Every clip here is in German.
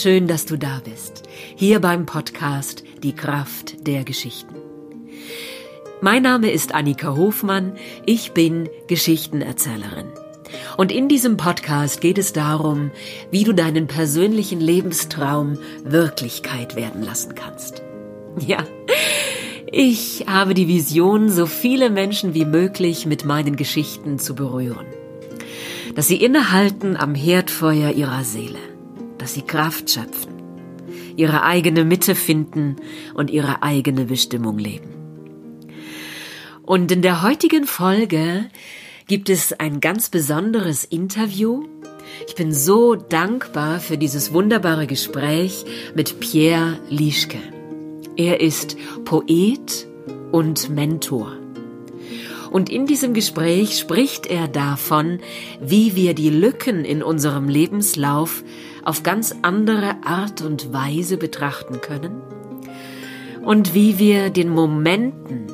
Schön, dass du da bist. Hier beim Podcast Die Kraft der Geschichten. Mein Name ist Annika Hofmann, ich bin Geschichtenerzählerin. Und in diesem Podcast geht es darum, wie du deinen persönlichen Lebenstraum Wirklichkeit werden lassen kannst. Ja, ich habe die Vision, so viele Menschen wie möglich mit meinen Geschichten zu berühren. Dass sie innehalten am Herdfeuer ihrer Seele, dass sie Kraft schöpfen, ihre eigene Mitte finden und ihre eigene Bestimmung leben. Und in der heutigen Folge gibt es ein ganz besonderes Interview. Ich bin so dankbar für dieses wunderbare Gespräch mit Pierre Lischke. Er ist Poet und Mentor. Und in diesem Gespräch spricht er davon, wie wir die Lücken in unserem Lebenslauf auf ganz andere Art und Weise betrachten können und wie wir den Momenten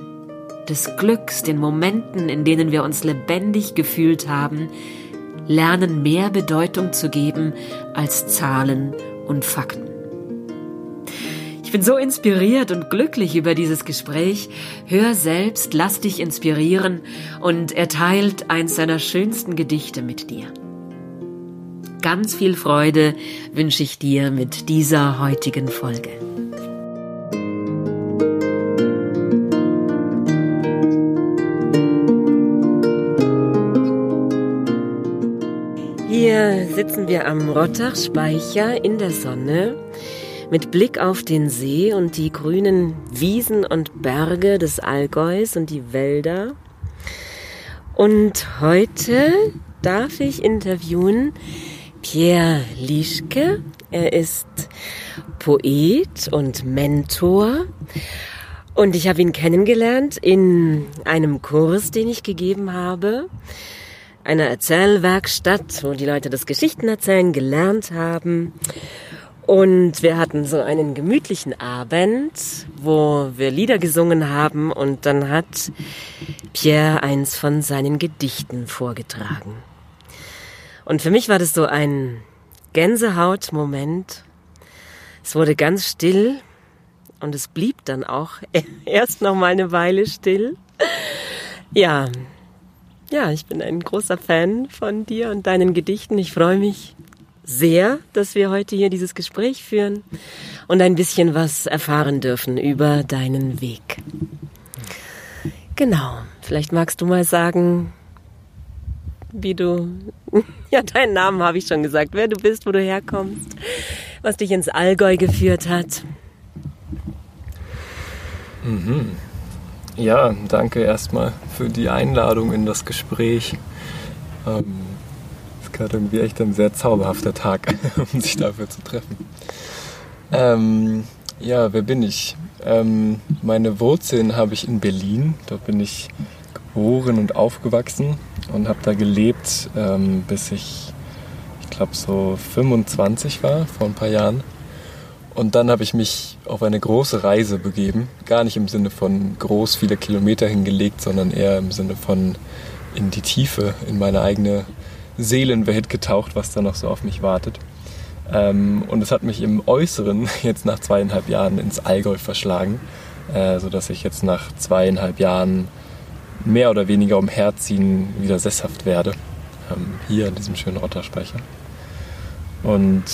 des Glücks, den Momenten, in denen wir uns lebendig gefühlt haben, lernen mehr Bedeutung zu geben als Zahlen und Fakten. Ich bin so inspiriert und glücklich über dieses Gespräch. Hör selbst, lass dich inspirieren und er teilt eins seiner schönsten Gedichte mit dir. Ganz viel Freude wünsche ich dir mit dieser heutigen Folge. Hier sitzen wir am Rottachspeicher in der Sonne mit Blick auf den See und die grünen Wiesen und Berge des Allgäus und die Wälder. Und heute darf ich interviewen Pierre Lischke. Er ist Poet und Mentor. Und ich habe ihn kennengelernt in einem Kurs, den ich gegeben habe einer Erzählwerkstatt, wo die Leute das Geschichtenerzählen gelernt haben. Und wir hatten so einen gemütlichen Abend, wo wir Lieder gesungen haben und dann hat Pierre eins von seinen Gedichten vorgetragen. Und für mich war das so ein Gänsehautmoment. Es wurde ganz still und es blieb dann auch erst noch mal eine Weile still. Ja, ja, ich bin ein großer Fan von dir und deinen Gedichten. Ich freue mich sehr, dass wir heute hier dieses Gespräch führen und ein bisschen was erfahren dürfen über deinen Weg. Genau, vielleicht magst du mal sagen, wie du, ja, deinen Namen habe ich schon gesagt, wer du bist, wo du herkommst, was dich ins Allgäu geführt hat. Mhm. Ja, danke erstmal für die Einladung in das Gespräch. Ähm, ist gerade irgendwie echt ein sehr zauberhafter Tag, um sich dafür zu treffen. Ähm, ja, wer bin ich? Ähm, meine Wurzeln habe ich in Berlin. Dort bin ich geboren und aufgewachsen und habe da gelebt, ähm, bis ich, ich glaube, so 25 war, vor ein paar Jahren. Und dann habe ich mich auf eine große Reise begeben. Gar nicht im Sinne von groß viele Kilometer hingelegt, sondern eher im Sinne von in die Tiefe, in meine eigene Seelenwelt getaucht, was da noch so auf mich wartet. Ähm, und es hat mich im Äußeren jetzt nach zweieinhalb Jahren ins Allgäu verschlagen, äh, sodass ich jetzt nach zweieinhalb Jahren mehr oder weniger umherziehen wieder sesshaft werde. Ähm, hier in diesem schönen Rotterspeicher. Und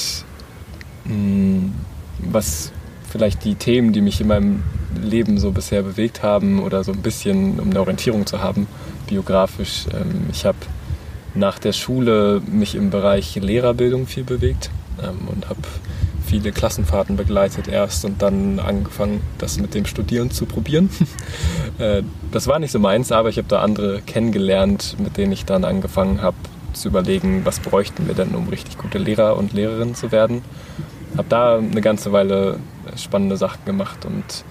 mh, mm, was vielleicht die Themen, die mich in meinem Leben so bisher bewegt haben oder so ein bisschen, um eine Orientierung zu haben, biografisch. Ähm, ich habe nach der Schule mich im Bereich Lehrerbildung viel bewegt ähm, und habe viele Klassenfahrten begleitet erst und dann angefangen, das mit dem Studieren zu probieren. Äh, das war nicht so meins, aber ich habe da andere kennengelernt, mit denen ich dann angefangen habe zu überlegen, was bräuchten wir denn, um richtig gute Lehrer und Lehrerinnen zu werden habe da eine ganze Weile spannende Sachen gemacht und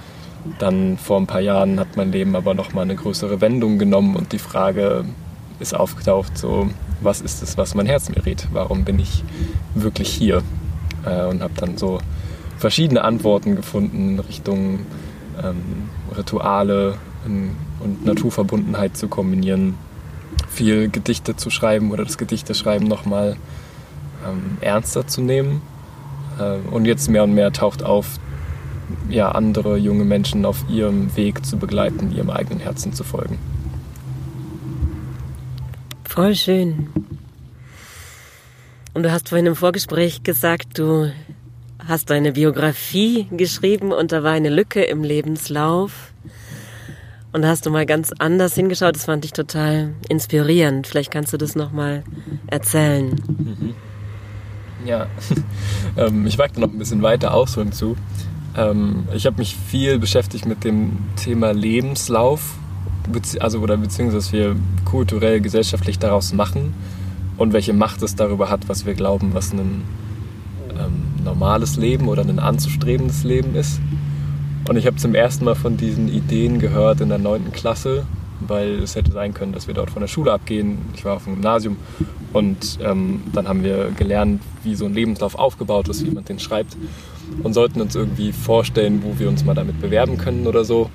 dann vor ein paar Jahren hat mein Leben aber nochmal eine größere Wendung genommen und die Frage ist aufgetaucht, so was ist es, was mein Herz mir rät? Warum bin ich wirklich hier? Äh, und habe dann so verschiedene Antworten gefunden in Richtung ähm, Rituale und Naturverbundenheit zu kombinieren, viel Gedichte zu schreiben oder das Gedichteschreiben nochmal ähm, ernster zu nehmen Äh, und jetzt mehr und mehr taucht auf, ja, andere junge Menschen auf ihrem Weg zu begleiten, ihrem eigenen Herzen zu folgen. Voll schön. Und du hast vorhin im Vorgespräch gesagt, du hast deine Biografie geschrieben und da war eine Lücke im Lebenslauf. Und da hast du mal ganz anders hingeschaut. Das fand ich total inspirierend. Vielleicht kannst du das nochmal erzählen. Mhm. Ja, ähm, ich wage da noch ein bisschen weiter ausholen zu. Ähm, ich habe mich viel beschäftigt mit dem Thema Lebenslauf, also oder beziehungsweise was wir kulturell, gesellschaftlich daraus machen und welche Macht es darüber hat, was wir glauben, was ein ähm, normales Leben oder ein anzustrebendes Leben ist. Und ich habe zum ersten Mal von diesen Ideen gehört in der 9. Klasse, weil es hätte sein können, dass wir dort von der Schule abgehen. Ich war auf dem Gymnasium und ähm, dann haben wir gelernt, wie so ein Lebenslauf aufgebaut ist, wie man den schreibt und sollten uns irgendwie vorstellen, wo wir uns mal damit bewerben können oder so.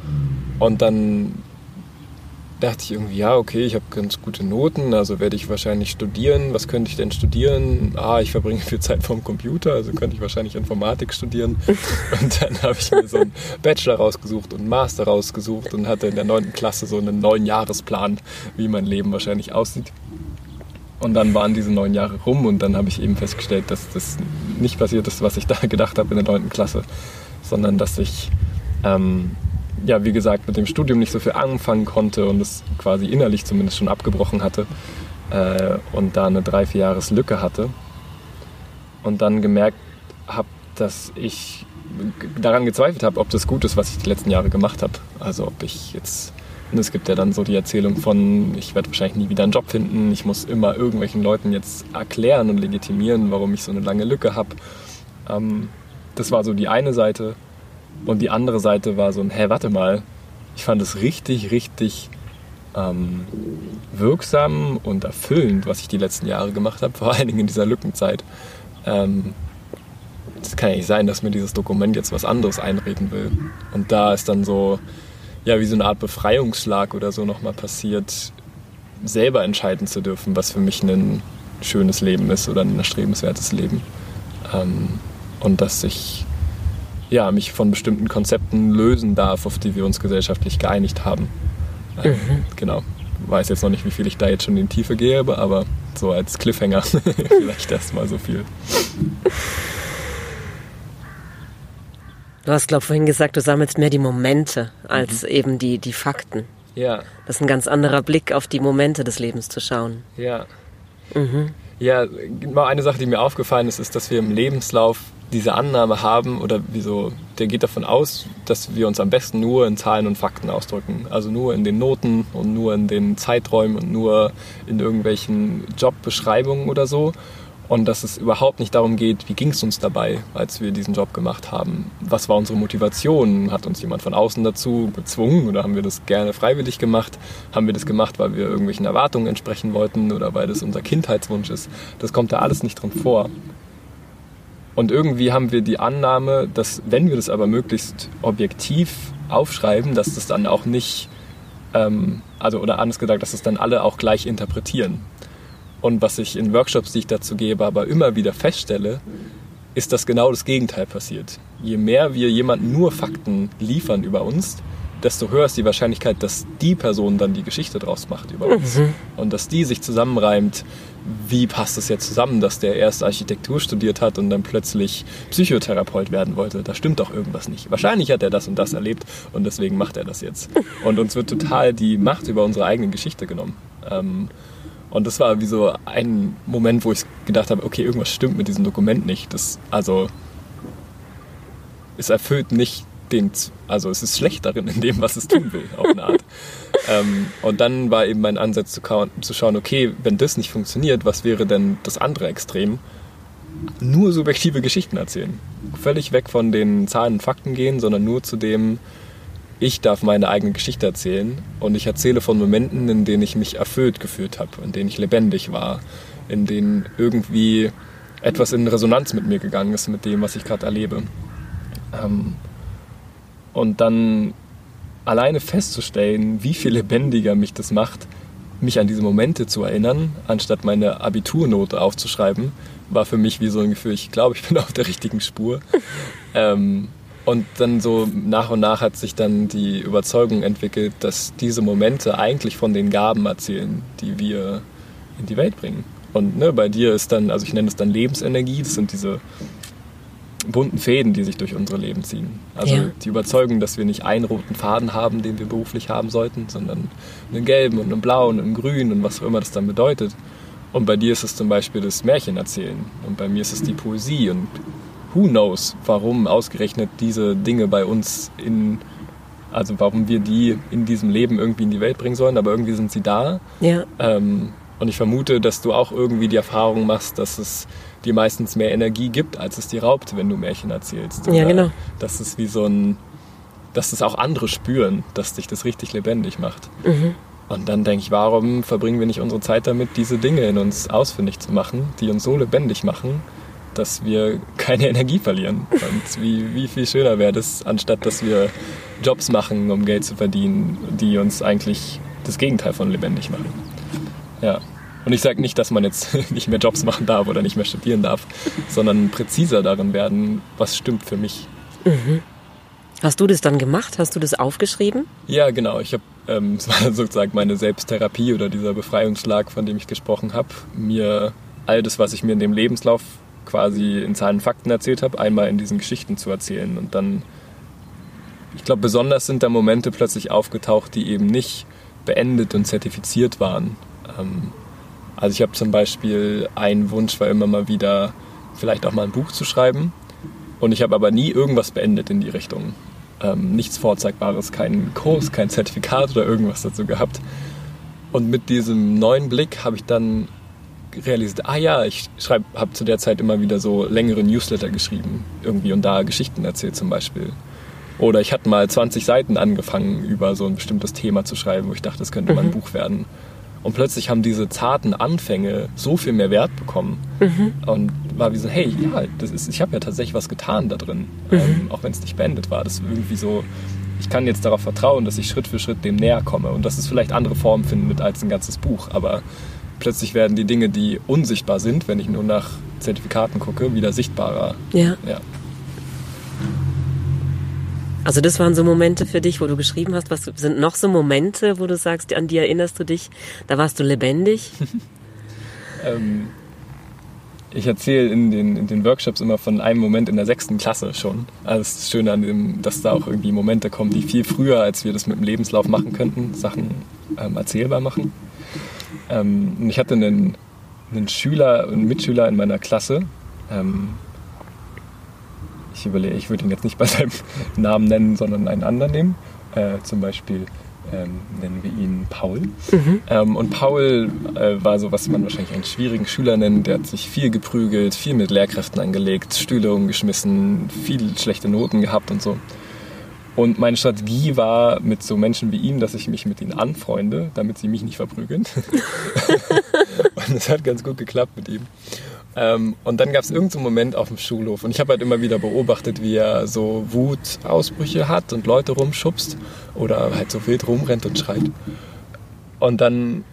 Und dann dachte ich irgendwie, ja, okay, ich habe ganz gute Noten, also werde ich wahrscheinlich studieren. Was könnte ich denn studieren? Ah, ich verbringe viel Zeit vorm Computer, also könnte ich wahrscheinlich Informatik studieren. Und dann habe ich mir so einen Bachelor rausgesucht und einen Master rausgesucht und hatte in der neunten Klasse so einen neuen Jahresplan, wie mein Leben wahrscheinlich aussieht. Und dann waren diese neun Jahre rum und dann habe ich eben festgestellt, dass das nicht passiert ist, was ich da gedacht habe in der neunten Klasse, sondern dass ich ähm, ja, wie gesagt, mit dem Studium nicht so viel anfangen konnte und es quasi innerlich zumindest schon abgebrochen hatte äh, und da eine drei, vier Jahres Lücke hatte. Und dann gemerkt habe, dass ich daran gezweifelt habe, ob das gut ist, was ich die letzten Jahre gemacht habe. Also ob ich jetzt, es gibt ja dann so die Erzählung von, ich werde wahrscheinlich nie wieder einen Job finden, ich muss immer irgendwelchen Leuten jetzt erklären und legitimieren, warum ich so eine lange Lücke habe. Ähm, das war so die eine Seite. Und die andere Seite war so ein, hä, warte mal, ich fand es richtig, richtig ähm, wirksam und erfüllend, was ich die letzten Jahre gemacht habe, vor allen Dingen in dieser Lückenzeit. Ähm, das kann ja nicht sein, dass mir dieses Dokument jetzt was anderes einreden will. Und da ist dann so, ja, wie so eine Art Befreiungsschlag oder so nochmal passiert, selber entscheiden zu dürfen, was für mich ein schönes Leben ist oder ein erstrebenswertes Leben. Ähm, und dass ich ja, mich von bestimmten Konzepten lösen darf, auf die wir uns gesellschaftlich geeinigt haben. Ähm, mhm. Genau. Weiß jetzt noch nicht, wie viel ich da jetzt schon in die Tiefe gehe, aber so als Cliffhanger vielleicht erstmal so viel. Du hast, glaube ich, vorhin gesagt, du sammelst mehr die Momente als mhm. eben die, die Fakten. Ja. Das ist ein ganz anderer Blick auf die Momente des Lebens zu schauen. Ja. Mhm. Ja, mal eine Sache, die mir aufgefallen ist, ist, dass wir im Lebenslauf diese Annahme haben oder wieso, der geht davon aus, dass wir uns am besten nur in Zahlen und Fakten ausdrücken. Also nur in den Noten und nur in den Zeiträumen und nur in irgendwelchen Jobbeschreibungen oder so. Und dass es überhaupt nicht darum geht, wie ging es uns dabei, als wir diesen Job gemacht haben. Was war unsere Motivation? Hat uns jemand von außen dazu gezwungen oder haben wir das gerne freiwillig gemacht? Haben wir das gemacht, weil wir irgendwelchen Erwartungen entsprechen wollten oder weil das unser Kindheitswunsch ist? Das kommt da alles nicht drin vor. Und irgendwie haben wir die Annahme, dass wenn wir das aber möglichst objektiv aufschreiben, dass das dann auch nicht, ähm, also oder anders gesagt, dass das dann alle auch gleich interpretieren. Und was ich in Workshops, die ich dazu gebe, aber immer wieder feststelle, ist, dass genau das Gegenteil passiert. Je mehr wir jemandem nur Fakten liefern über uns, desto höher ist die Wahrscheinlichkeit, dass die Person dann die Geschichte draus macht über uns. Mhm. Und dass die sich zusammenreimt, wie passt es jetzt zusammen, dass der erst Architektur studiert hat und dann plötzlich Psychotherapeut werden wollte. Da stimmt doch irgendwas nicht. Wahrscheinlich hat er das und das erlebt und deswegen macht er das jetzt. Und uns wird total die Macht über unsere eigene Geschichte genommen. Ähm, und das war wie so ein Moment, wo ich gedacht habe, okay, irgendwas stimmt mit diesem Dokument nicht. Das, also, es erfüllt nicht den, also es ist schlecht darin in dem, was es tun will, auf eine Art. ähm, und dann war eben mein Ansatz zu, zu schauen, okay, wenn das nicht funktioniert, was wäre denn das andere Extrem? Nur subjektive Geschichten erzählen. Völlig weg von den Zahlen und Fakten gehen, sondern nur zu dem, ich darf meine eigene Geschichte erzählen und ich erzähle von Momenten, in denen ich mich erfüllt gefühlt habe, in denen ich lebendig war, in denen irgendwie etwas in Resonanz mit mir gegangen ist, mit dem, was ich gerade erlebe. Ähm, und dann alleine festzustellen, wie viel lebendiger mich das macht, mich an diese Momente zu erinnern, anstatt meine Abiturnote aufzuschreiben, war für mich wie so ein Gefühl, ich glaube, ich bin auf der richtigen Spur. ähm, und dann so nach und nach hat sich dann die Überzeugung entwickelt, dass diese Momente eigentlich von den Gaben erzählen, die wir in die Welt bringen. Und ne, bei dir ist dann, also ich nenne es dann Lebensenergie, das sind diese bunten Fäden, die sich durch unsere Leben ziehen. Also ja. die Überzeugung, dass wir nicht einen roten Faden haben, den wir beruflich haben sollten, sondern einen gelben und einen blauen und einen grünen und was auch immer das dann bedeutet. Und bei dir ist es zum Beispiel das Märchen erzählen und bei mir ist es die Poesie und who knows, warum ausgerechnet diese Dinge bei uns in, also warum wir die in diesem Leben irgendwie in die Welt bringen sollen, aber irgendwie sind sie da. Ja. Ähm, und ich vermute, dass du auch irgendwie die Erfahrung machst, dass es dir meistens mehr Energie gibt, als es dir raubt, wenn du Märchen erzählst. Oder ja, genau. Dass es wie so ein, dass es auch andere spüren, dass dich das richtig lebendig macht. Mhm. Und dann denke ich, warum verbringen wir nicht unsere Zeit damit, diese Dinge in uns ausfindig zu machen, die uns so lebendig machen, dass wir keine Energie verlieren. Und wie, wie viel schöner wäre das, anstatt dass wir Jobs machen, um Geld zu verdienen, die uns eigentlich das Gegenteil von lebendig machen. Ja. Und ich sage nicht, dass man jetzt nicht mehr Jobs machen darf oder nicht mehr studieren darf, sondern präziser darin werden, was stimmt für mich. Mhm. Hast du das dann gemacht? Hast du das aufgeschrieben? Ja, genau. Ich habe ähm, sozusagen meine Selbsttherapie oder dieser Befreiungsschlag, von dem ich gesprochen habe, mir all das, was ich mir in dem Lebenslauf quasi in Zahlen Fakten erzählt habe, einmal in diesen Geschichten zu erzählen. Und dann, ich glaube, besonders sind da Momente plötzlich aufgetaucht, die eben nicht beendet und zertifiziert waren. Ähm, also ich habe zum Beispiel einen Wunsch, war immer mal wieder vielleicht auch mal ein Buch zu schreiben. Und ich habe aber nie irgendwas beendet in die Richtung. Ähm, nichts Vorzeigbares, keinen Kurs, kein Zertifikat oder irgendwas dazu gehabt. Und mit diesem neuen Blick habe ich dann realisiert, ah ja, ich habe zu der Zeit immer wieder so längere Newsletter geschrieben, irgendwie und da Geschichten erzählt zum Beispiel. Oder ich hatte mal 20 Seiten angefangen, über so ein bestimmtes Thema zu schreiben, wo ich dachte, das könnte mhm. mal ein. Buch werden. Und plötzlich haben diese zarten Anfänge so viel mehr Wert bekommen. Mhm. Und war wie so, hey, ja, das ist, ich habe ja tatsächlich was getan da drin, mhm. ähm, auch wenn es nicht beendet war. Das ist irgendwie so, ich kann jetzt darauf vertrauen, dass ich Schritt für Schritt dem näher komme und dass es vielleicht andere Formen findet als ein ganzes Buch. Aber plötzlich werden die Dinge, die unsichtbar sind, wenn ich nur nach Zertifikaten gucke, wieder sichtbarer. Ja. ja. Also das waren so Momente für dich, wo du geschrieben hast. Was sind noch so Momente, wo du sagst, an die erinnerst du dich? Da warst du lebendig? ähm, ich erzähle in den, in den Workshops immer von einem Moment in der sechsten Klasse schon. Also das ist schön an dem, dass da auch irgendwie Momente kommen, die viel früher, als wir das mit dem Lebenslauf machen könnten, Sachen ähm, erzählbar machen. Ähm, ich hatte einen, einen Schüler, einen Mitschüler in meiner Klasse, ähm, ich überlege, ich würde ihn jetzt nicht bei seinem Namen nennen, sondern einen anderen nehmen. Äh, zum Beispiel ähm, nennen wir ihn Paul. Mhm. Ähm, und Paul äh, war so, was man wahrscheinlich einen schwierigen Schüler nennt. Der hat sich viel geprügelt, viel mit Lehrkräften angelegt, Stühle umgeschmissen, viel schlechte Noten gehabt und so. Und meine Strategie war mit so Menschen wie ihm, dass ich mich mit ihnen anfreunde, damit sie mich nicht verprügeln. und es hat ganz gut geklappt mit ihm. Ähm, und dann gab es irgendeinen Moment auf dem Schulhof und ich habe halt immer wieder beobachtet, wie er so Wutausbrüche hat und Leute rumschubst oder halt so wild rumrennt und schreit. Und dann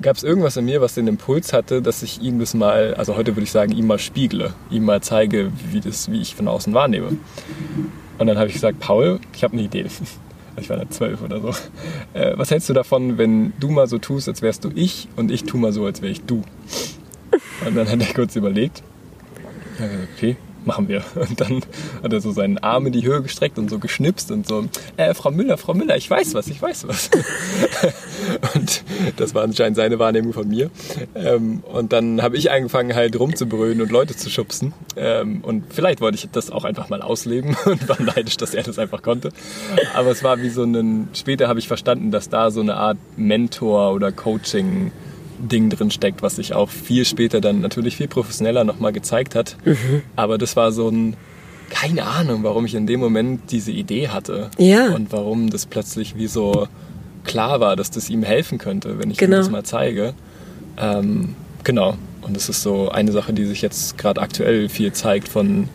gab es irgendwas in mir, was den Impuls hatte, dass ich ihm das mal, also heute würde ich sagen, ihm mal spiegle, ihm mal zeige, wie, das, wie ich von außen wahrnehme. Und dann habe ich gesagt, Paul, ich habe eine Idee. Ich war da zwölf oder so. Äh, was hältst du davon, wenn du mal so tust, als wärst du ich und ich tu mal so, als wäre ich du? Und dann hat er kurz überlegt. Ja, okay, machen wir. Und dann hat er so seinen Arm in die Höhe gestreckt und so geschnipst und so, äh, Frau Müller, Frau Müller, ich weiß was, ich weiß was. und das war anscheinend seine Wahrnehmung von mir. Ähm, und dann habe ich angefangen halt rumzubrüllen und Leute zu schubsen. Ähm, und vielleicht wollte ich das auch einfach mal ausleben und war neidisch, dass er das einfach konnte. Aber es war wie so ein, später habe ich verstanden, dass da so eine Art Mentor oder Coaching Ding drin steckt, was sich auch viel später dann natürlich viel professioneller nochmal gezeigt hat. Mhm. Aber das war so ein, keine Ahnung, warum ich in dem Moment diese Idee hatte. Ja. Und warum das plötzlich wie so klar war, dass das ihm helfen könnte, wenn ich genau. ihm das mal zeige. Ähm, genau. Und das ist so eine Sache, die sich jetzt gerade aktuell viel zeigt von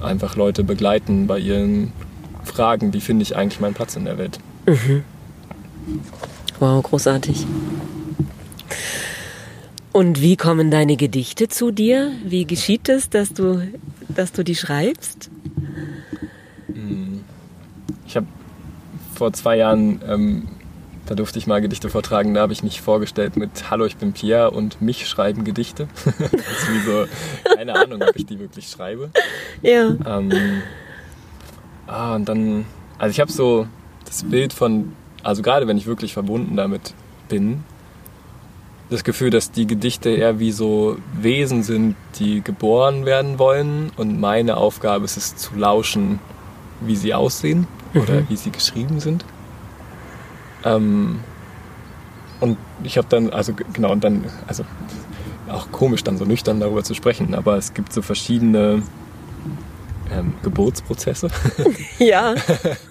einfach Leute begleiten bei ihren Fragen, wie finde ich eigentlich meinen Platz in der Welt. Mhm. Wow, großartig. Und wie kommen deine Gedichte zu dir? Wie geschieht es, dass du, dass du die schreibst? Ich habe vor zwei Jahren, ähm, da durfte ich mal Gedichte vortragen, da habe ich mich vorgestellt mit Hallo, ich bin Pierre und mich schreiben Gedichte. das ist wie so, keine Ahnung, ob ich die wirklich schreibe. Ja. Ähm, ah, und dann, also ich habe so das Bild von, also gerade wenn ich wirklich verbunden damit bin, das Gefühl, dass die Gedichte eher wie so Wesen sind, die geboren werden wollen und meine Aufgabe ist es zu lauschen, wie sie aussehen mhm. oder wie sie geschrieben sind. Ähm, und ich habe dann, also genau, und dann, also auch komisch dann so nüchtern darüber zu sprechen, aber es gibt so verschiedene ähm, Geburtsprozesse. Ja.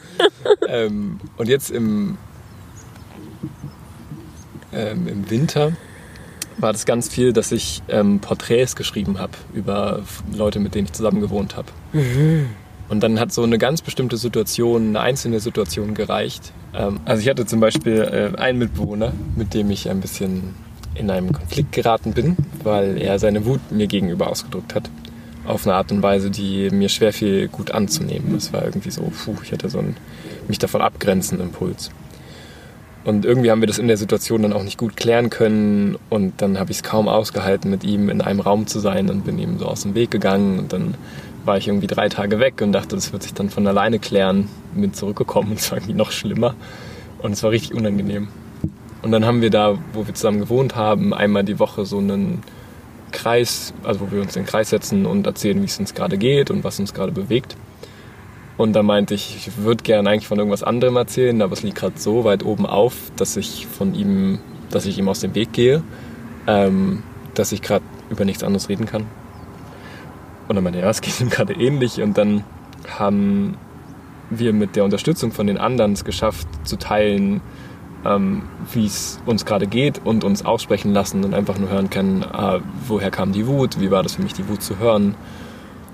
ähm, und jetzt im, ähm, im Winter war das ganz viel, dass ich ähm, Porträts geschrieben habe über Leute, mit denen ich zusammen gewohnt habe. Mhm. Und dann hat so eine ganz bestimmte Situation, eine einzelne Situation gereicht. Ähm, also ich hatte zum Beispiel äh, einen Mitbewohner, mit dem ich ein bisschen in einen Konflikt geraten bin, weil er seine Wut mir gegenüber ausgedrückt hat. Auf eine Art und Weise, die mir schwer fiel, gut anzunehmen. Das war irgendwie so, puh, ich hatte so einen mich davon abgrenzenden Impuls. Und irgendwie haben wir das in der Situation dann auch nicht gut klären können. Und dann habe ich es kaum ausgehalten, mit ihm in einem Raum zu sein und bin ihm so aus dem Weg gegangen. Und dann war ich irgendwie drei Tage weg und dachte, das wird sich dann von alleine klären. Bin zurückgekommen und es war irgendwie noch schlimmer. Und es war richtig unangenehm. Und dann haben wir da, wo wir zusammen gewohnt haben, einmal die Woche so einen Kreis, also wo wir uns in den Kreis setzen und erzählen, wie es uns gerade geht und was uns gerade bewegt. Und da meinte ich, ich würde gerne eigentlich von irgendwas anderem erzählen, aber es liegt gerade so weit oben auf, dass ich von ihm, dass ich ihm aus dem Weg gehe, ähm, dass ich gerade über nichts anderes reden kann. Und dann meinte er, ja, es geht ihm gerade ähnlich. Und dann haben wir mit der Unterstützung von den anderen es geschafft, zu teilen, ähm, wie es uns gerade geht und uns aussprechen lassen und einfach nur hören können, ah, woher kam die Wut, wie war das für mich, die Wut zu hören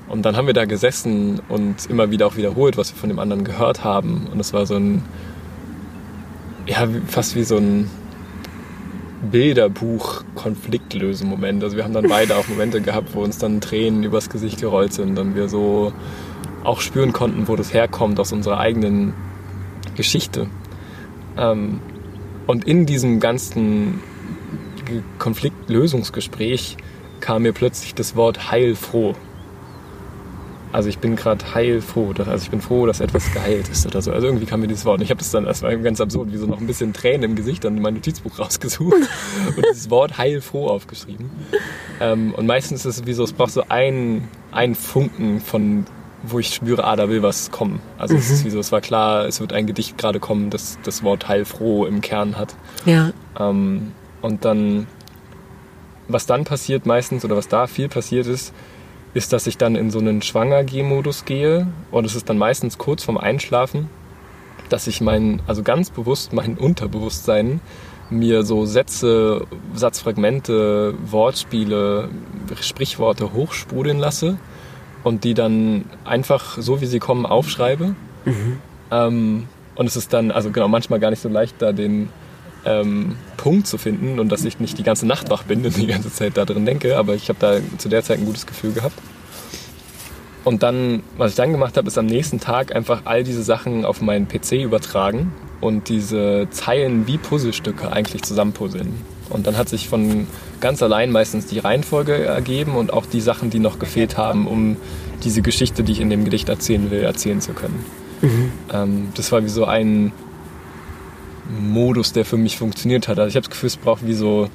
und dann haben wir da gesessen und immer wieder auch wiederholt, was wir von dem anderen gehört haben. Und es war so ein, ja, fast wie so ein Bilderbuch-Konfliktlösen-Moment. Also wir haben dann beide auch Momente gehabt, wo uns dann Tränen übers Gesicht gerollt sind und wir so auch spüren konnten, wo das herkommt aus unserer eigenen Geschichte. Ähm, und in diesem ganzen Konfliktlösungsgespräch kam mir plötzlich das Wort heilfroh also ich bin gerade heilfroh, also ich bin froh, dass etwas geheilt ist oder so. Also irgendwie kam mir dieses Wort. Und ich habe das dann, das war ganz absurd, wie so noch ein bisschen Tränen im Gesicht, dann mein Notizbuch rausgesucht und dieses Wort heilfroh aufgeschrieben. Ähm, und meistens ist es wie so, es braucht so einen, einen Funken von, wo ich spüre, ah, da will was kommen. Also mhm. es ist mhm. wie so, es war klar, es wird ein Gedicht gerade kommen, das das Wort heilfroh im Kern hat. Ja. Ähm, und dann, was dann passiert meistens oder was da viel passiert ist, ist, dass ich dann in so einen Schwanger-G-Modus gehe und es ist dann meistens kurz vorm Einschlafen, dass ich mein, also ganz bewusst mein Unterbewusstsein mir so Sätze, Satzfragmente, Wortspiele, Sprichworte hochsprudeln lasse und die dann einfach so wie sie kommen aufschreibe. Mhm. Ähm, und es ist dann, also genau, manchmal gar nicht so leicht, da den ähm, Punkt zu finden und dass ich nicht die ganze Nacht wach bin und die ganze Zeit da drin denke, aber ich habe da zu der Zeit ein gutes Gefühl gehabt. Und dann, was ich dann gemacht habe, ist am nächsten Tag einfach all diese Sachen auf meinen PC übertragen und diese Zeilen wie Puzzlestücke eigentlich zusammenpuzzeln. Und dann hat sich von ganz allein meistens die Reihenfolge ergeben und auch die Sachen, die noch gefehlt haben, um diese Geschichte, die ich in dem Gedicht erzählen will, erzählen zu können. Mhm. Ähm, das war wie so ein Modus, der für mich funktioniert hat. Also ich habe das Gefühl, es braucht wie so,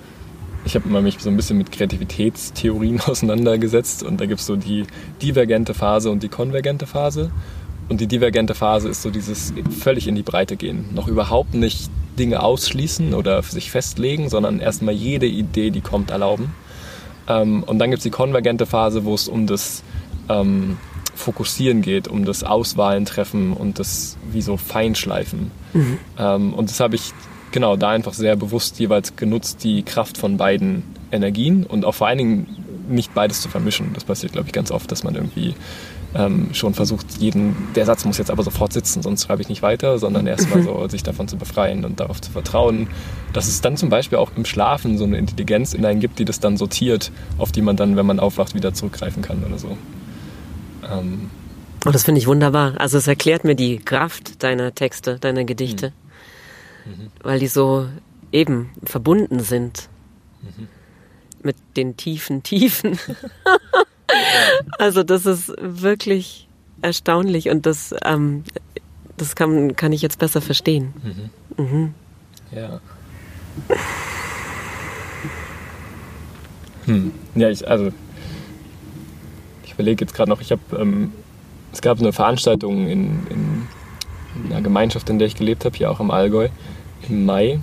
ich habe mich so ein bisschen mit Kreativitätstheorien auseinandergesetzt und da gibt es so die divergente Phase und die konvergente Phase. Und die divergente Phase ist so dieses völlig in die Breite gehen. Noch überhaupt nicht Dinge ausschließen oder sich festlegen, sondern erstmal jede Idee, die kommt, erlauben. Ähm, und dann gibt es die konvergente Phase, wo es um das ähm, Fokussieren geht, um das Auswahlen treffen und das wie so Feinschleifen. Mhm. Ähm, und das habe ich genau da einfach sehr bewusst jeweils genutzt, die Kraft von beiden Energien und auch vor allen Dingen nicht beides zu vermischen. Das passiert, glaube ich, ganz oft, dass man irgendwie ähm, schon versucht, jeden, der Satz muss jetzt aber sofort sitzen, sonst schreibe ich nicht weiter, sondern erstmal so sich davon zu befreien und darauf zu vertrauen, dass es dann zum Beispiel auch im Schlafen so eine Intelligenz in einen gibt, die das dann sortiert, auf die man dann, wenn man aufwacht, wieder zurückgreifen kann oder so. Ähm, oh, das finde ich wunderbar. Also es erklärt mir die Kraft deiner Texte, deiner Gedichte. Mhm. weil die so eben verbunden sind mhm. mit den tiefen Tiefen. also das ist wirklich erstaunlich und das, ähm, das kann, kann ich jetzt besser verstehen. Mhm. Mhm. Ja. Hm. Ja, ich, also ich überlege jetzt gerade noch, ich habe, ähm, es gab eine Veranstaltung in, in, in, einer Gemeinschaft, in der ich gelebt habe, hier auch im Allgäu, im Mai.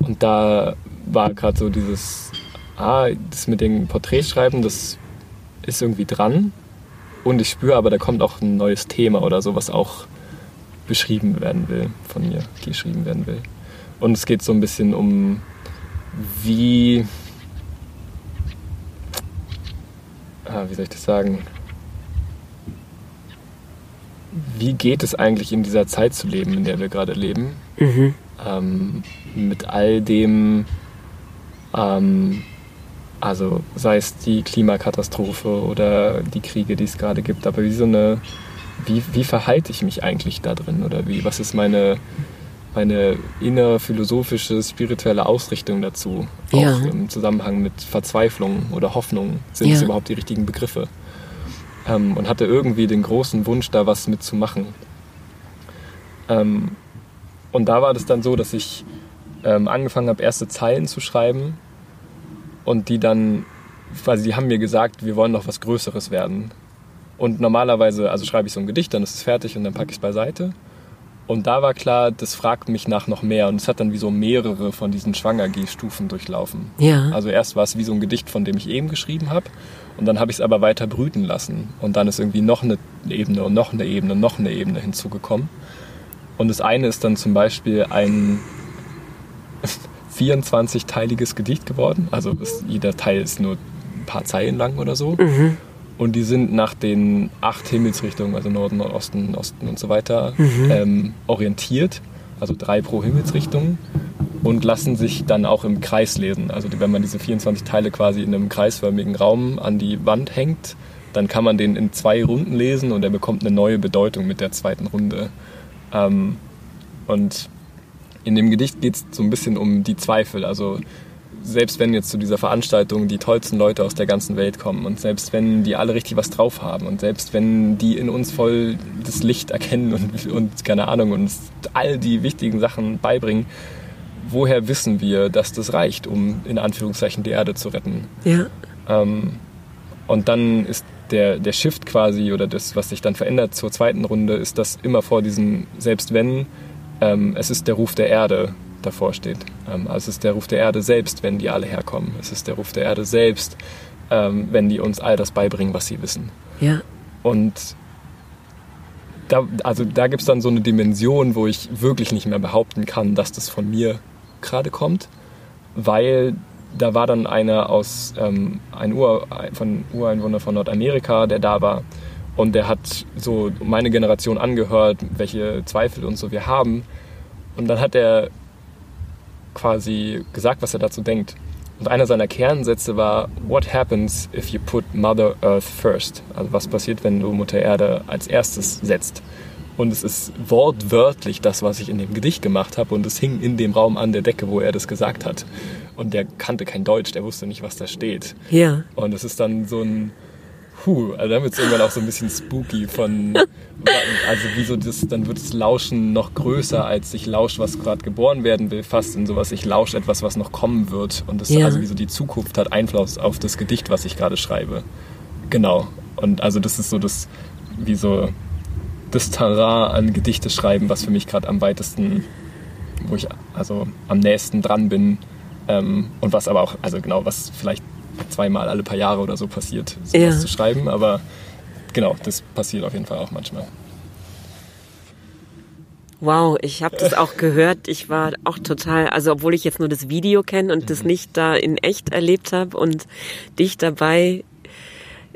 Und da war gerade so dieses, ah, das mit den Porträtschreiben, das ist irgendwie dran und ich spüre aber, da kommt auch ein neues Thema oder so, was auch beschrieben werden will, von mir geschrieben werden will. Und es geht so ein bisschen um, wie, ah, wie soll ich das sagen, wie geht es eigentlich in dieser Zeit zu leben, in der wir gerade leben? Mhm. Ähm, mit all dem, ähm, also sei es die Klimakatastrophe oder die Kriege, die es gerade gibt, aber wie so eine, wie, wie verhalte ich mich eigentlich da drin oder wie, was ist meine, meine innere philosophische, spirituelle Ausrichtung dazu? Ja. Auch im Zusammenhang mit Verzweiflung oder Hoffnung. Sind ja. es überhaupt die richtigen Begriffe? Ähm, und hatte irgendwie den großen Wunsch, da was mitzumachen. Ähm, und da war das dann so, dass ich ähm, angefangen habe, erste Zeilen zu schreiben und die dann, quasi, die haben mir gesagt, wir wollen noch was Größeres werden. Und normalerweise, also schreibe ich so ein Gedicht, dann ist es fertig und dann packe ich es beiseite. Und da war klar, das fragt mich nach noch mehr. Und es hat dann wie so mehrere von diesen Schwanger-G-Stufen durchlaufen. Ja. Also erst war es wie so ein Gedicht, von dem ich eben geschrieben habe. Und dann habe ich es aber weiter brüten lassen. Und dann ist irgendwie noch eine Ebene und noch eine Ebene, noch eine Ebene hinzugekommen. Und das eine ist dann zum Beispiel ein 24-teiliges Gedicht geworden. Also ist, jeder Teil ist nur ein paar Zeilen lang oder so. Mhm. Und die sind nach den acht Himmelsrichtungen, also Norden, Nordosten, Osten und so weiter, mhm. ähm, orientiert. Also drei pro Himmelsrichtung. Und lassen sich dann auch im Kreis lesen. Also wenn man diese 24 Teile quasi in einem kreisförmigen Raum an die Wand hängt, dann kann man den in zwei Runden lesen und er bekommt eine neue Bedeutung mit der zweiten Runde. Ähm, und in dem Gedicht geht es so ein bisschen um die Zweifel. Also selbst wenn jetzt zu dieser Veranstaltung die tollsten Leute aus der ganzen Welt kommen und selbst wenn die alle richtig was drauf haben und selbst wenn die in uns voll das Licht erkennen und, und keine Ahnung uns all die wichtigen Sachen beibringen, woher wissen wir, dass das reicht, um in Anführungszeichen die Erde zu retten? Ja. Ähm, und dann ist der, der Shift quasi oder das, was sich dann verändert zur zweiten Runde, ist, dass immer vor diesem, selbst wenn ähm, es ist der Ruf der Erde davor steht. Ähm, also es ist der Ruf der Erde selbst, wenn die alle herkommen. Es ist der Ruf der Erde selbst, ähm, wenn die uns all das beibringen, was sie wissen. Ja. Und da, also da gibt es dann so eine Dimension, wo ich wirklich nicht mehr behaupten kann, dass das von mir gerade kommt, weil da war dann einer aus ähm, ein Ur, von Ureinwohner von Nordamerika, der da war und der hat so meine Generation angehört, welche Zweifel und so wir haben. Und dann hat er quasi gesagt, was er dazu denkt. Und einer seiner Kernsätze war, What happens if you put Mother Earth first? Also was passiert, wenn du Mutter Erde als erstes setzt? Und es ist wortwörtlich das, was ich in dem Gedicht gemacht habe. Und es hing in dem Raum an der Decke, wo er das gesagt hat. Und der kannte kein Deutsch, der wusste nicht, was da steht. Ja. Und es ist dann so ein puh, also dann wird es irgendwann auch so ein bisschen spooky von, also wie so das, dann wird das Lauschen noch größer als ich lausche, was gerade geboren werden will, fast in sowas, ich lausche etwas, was noch kommen wird und das, ja. also wie so die Zukunft hat Einfluss auf das Gedicht, was ich gerade schreibe. Genau. Und also das ist so das, wie so das Terrain an Gedichte schreiben, was für mich gerade am weitesten, wo ich also am nächsten dran bin ähm, und was aber auch, also genau, was vielleicht zweimal alle paar Jahre oder so passiert, sowas ja. zu schreiben. Aber genau, das passiert auf jeden Fall auch manchmal. Wow, ich habe das auch gehört. Ich war auch total, also obwohl ich jetzt nur das Video kenne und mhm. das nicht da in echt erlebt habe und dich dabei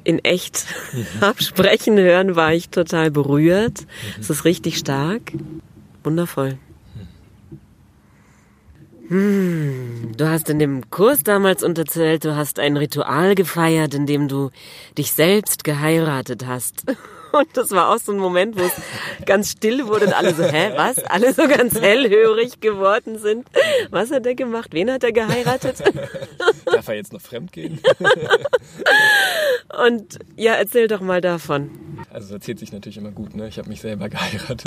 in echt hab sprechen hören, war ich total berührt. Es ist richtig stark. Wundervoll. Hm, du hast in dem Kurs damals unterzählt, du hast ein Ritual gefeiert, in dem du dich selbst geheiratet hast. Und das war auch so ein Moment, wo es ganz still wurde und alle so, hä, was? Alle so ganz hellhörig geworden sind. Was hat er gemacht? Wen hat er geheiratet? Darf er jetzt noch fremd gehen? Und ja, erzähl doch mal davon. Also es erzählt sich natürlich immer gut, ne? Ich habe mich selber geheiratet.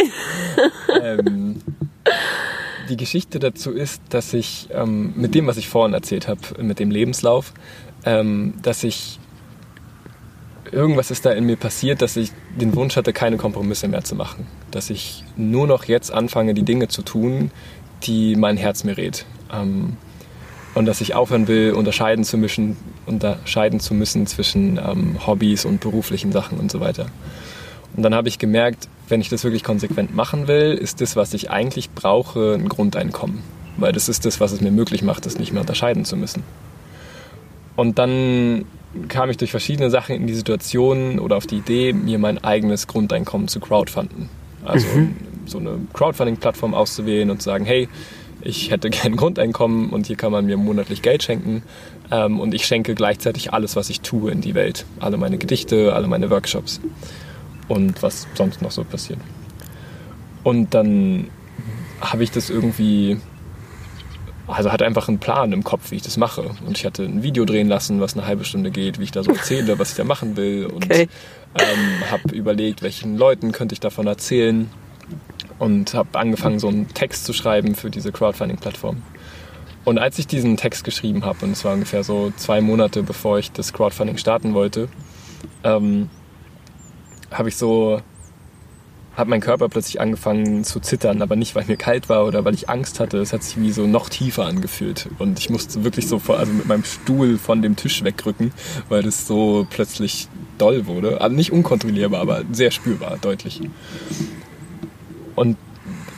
ähm, die Geschichte dazu ist, dass ich ähm, mit dem, was ich vorhin erzählt habe, mit dem Lebenslauf, ähm, dass ich irgendwas ist da in mir passiert, dass ich den Wunsch hatte, keine Kompromisse mehr zu machen. Dass ich nur noch jetzt anfange, die Dinge zu tun, die mein Herz mir rät. Ähm, und dass ich aufhören will, unterscheiden zu müssen, unterscheiden zu müssen zwischen ähm, Hobbys und beruflichen Sachen und so weiter. Und dann habe ich gemerkt, wenn ich das wirklich konsequent machen will, ist das, was ich eigentlich brauche, ein Grundeinkommen. Weil das ist das, was es mir möglich macht, das nicht mehr unterscheiden zu müssen. Und dann kam ich durch verschiedene Sachen in die Situation oder auf die Idee, mir mein eigenes Grundeinkommen zu crowdfunden. Also mhm. so eine Crowdfunding-Plattform auszuwählen und zu sagen, hey, ich hätte gern Grundeinkommen und hier kann man mir monatlich Geld schenken ähm, und ich schenke gleichzeitig alles, was ich tue in die Welt. Alle meine Gedichte, alle meine Workshops und was sonst noch so passiert. Und dann habe ich das irgendwie also hatte einfach einen Plan im Kopf, wie ich das mache. Und ich hatte ein Video drehen lassen, was eine halbe Stunde geht, wie ich da so erzähle, was ich da machen will. Und okay. ähm, habe überlegt, welchen Leuten könnte ich davon erzählen. Und habe angefangen, so einen Text zu schreiben für diese Crowdfunding-Plattform. Und als ich diesen Text geschrieben habe, und es war ungefähr so zwei Monate, bevor ich das Crowdfunding starten wollte, ähm, habe ich so hat mein Körper plötzlich angefangen zu zittern, aber nicht, weil mir kalt war oder weil ich Angst hatte. Es hat sich wie so noch tiefer angefühlt. Und ich musste wirklich so vor, also mit meinem Stuhl von dem Tisch wegrücken, weil das so plötzlich doll wurde. Also nicht unkontrollierbar, aber sehr spürbar, deutlich. Und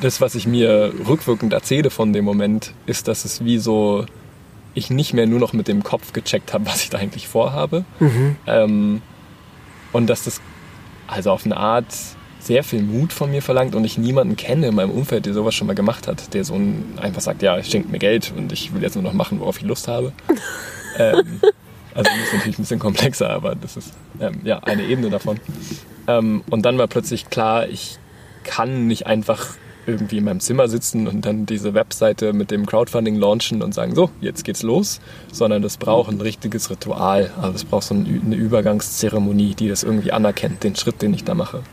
das, was ich mir rückwirkend erzähle von dem Moment, ist, dass es wie so ich nicht mehr nur noch mit dem Kopf gecheckt habe, was ich da eigentlich vorhabe. Mhm. Ähm, und dass das also auf eine Art sehr viel Mut von mir verlangt und ich niemanden kenne in meinem Umfeld, der sowas schon mal gemacht hat, der so ein, einfach sagt, ja, schenkt mir Geld und ich will jetzt nur noch machen, worauf ich Lust habe. ähm, also das ist natürlich ein bisschen komplexer, aber das ist ähm, ja eine Ebene davon. Ähm, und dann war plötzlich klar, ich kann nicht einfach irgendwie in meinem Zimmer sitzen und dann diese Webseite mit dem Crowdfunding launchen und sagen, so, jetzt geht's los, sondern das braucht ein richtiges Ritual. Also es braucht so eine Übergangszeremonie, die das irgendwie anerkennt, den Schritt, den ich da mache.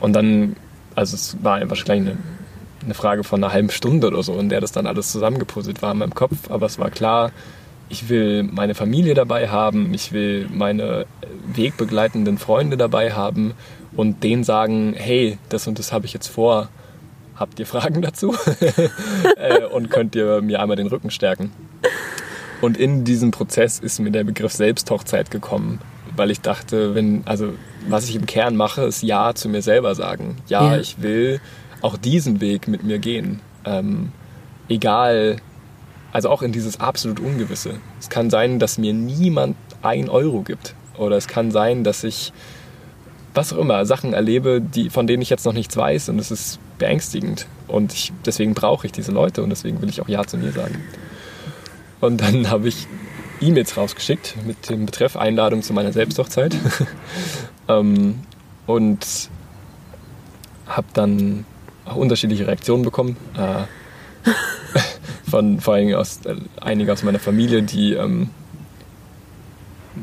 Und dann, also es war gleich eine, eine Frage von einer halben Stunde oder so, in der das dann alles zusammengepuzzelt war in meinem Kopf. Aber es war klar, ich will meine Familie dabei haben, ich will meine wegbegleitenden Freunde dabei haben und denen sagen, hey, das und das habe ich jetzt vor. Habt ihr Fragen dazu? Äh, und könnt ihr mir einmal den Rücken stärken? Und in diesem Prozess ist mir der Begriff Selbsthochzeit gekommen, weil ich dachte, wenn, also was ich im Kern mache, ist Ja zu mir selber sagen. Ja, ja. ich will auch diesen Weg mit mir gehen. Ähm, egal, also auch in dieses absolut Ungewisse. Es kann sein, dass mir niemand ein Euro gibt. Oder es kann sein, dass ich, was auch immer, Sachen erlebe, die, von denen ich jetzt noch nichts weiß und es ist beängstigend. Und ich, deswegen brauche ich diese Leute und deswegen will ich auch Ja zu mir sagen. Und dann habe ich E-Mails rausgeschickt mit dem Betreff Einladung zu meiner Selbsthochzeit. ähm, und habe dann auch unterschiedliche Reaktionen bekommen. Äh, von vor allem aus äh, einige aus meiner Familie, die ähm,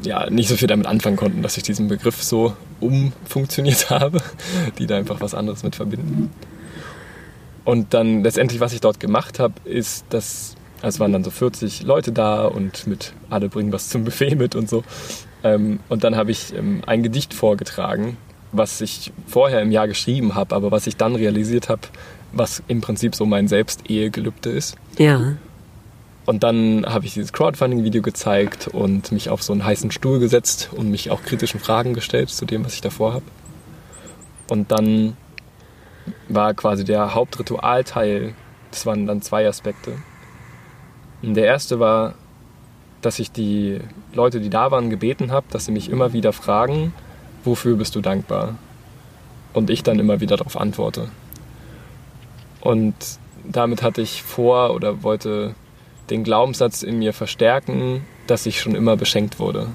ja nicht so viel damit anfangen konnten, dass ich diesen Begriff so umfunktioniert habe, die da einfach was anderes mit verbinden. Und dann letztendlich, was ich dort gemacht habe, ist, dass es waren dann so 40 Leute da und mit alle bringen was zum Buffet mit und so. Ähm, und dann habe ich ähm, ein Gedicht vorgetragen, was ich vorher im Jahr geschrieben habe, aber was ich dann realisiert habe, was im Prinzip so mein Selbstehegelübde ist. Ja. Und dann habe ich dieses Crowdfunding-Video gezeigt und mich auf so einen heißen Stuhl gesetzt und mich auch kritischen Fragen gestellt zu dem, was ich davor habe. Und dann war quasi der Hauptritualteil, das waren dann zwei Aspekte. Der erste war, dass ich die Leute, die da waren, gebeten habe, dass sie mich immer wieder fragen, wofür bist du dankbar? Und ich dann immer wieder darauf antworte. Und damit hatte ich vor oder wollte den Glaubenssatz in mir verstärken, dass ich schon immer beschenkt wurde.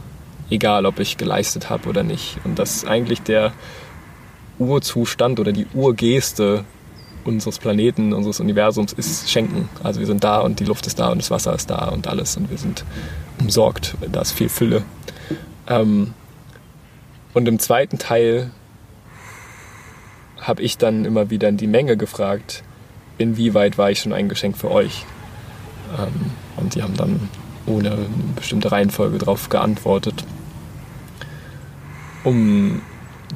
Egal, ob ich geleistet habe oder nicht. Und dass eigentlich der Urzustand oder die Urgeste unseres Planeten, unseres Universums ist Schenken. Also wir sind da und die Luft ist da und das Wasser ist da und alles und wir sind umsorgt. Da ist viel Fülle. Ähm, und im zweiten Teil habe ich dann immer wieder in die Menge gefragt, inwieweit war ich schon ein Geschenk für euch? Ähm, und die haben dann ohne eine bestimmte Reihenfolge darauf geantwortet. Um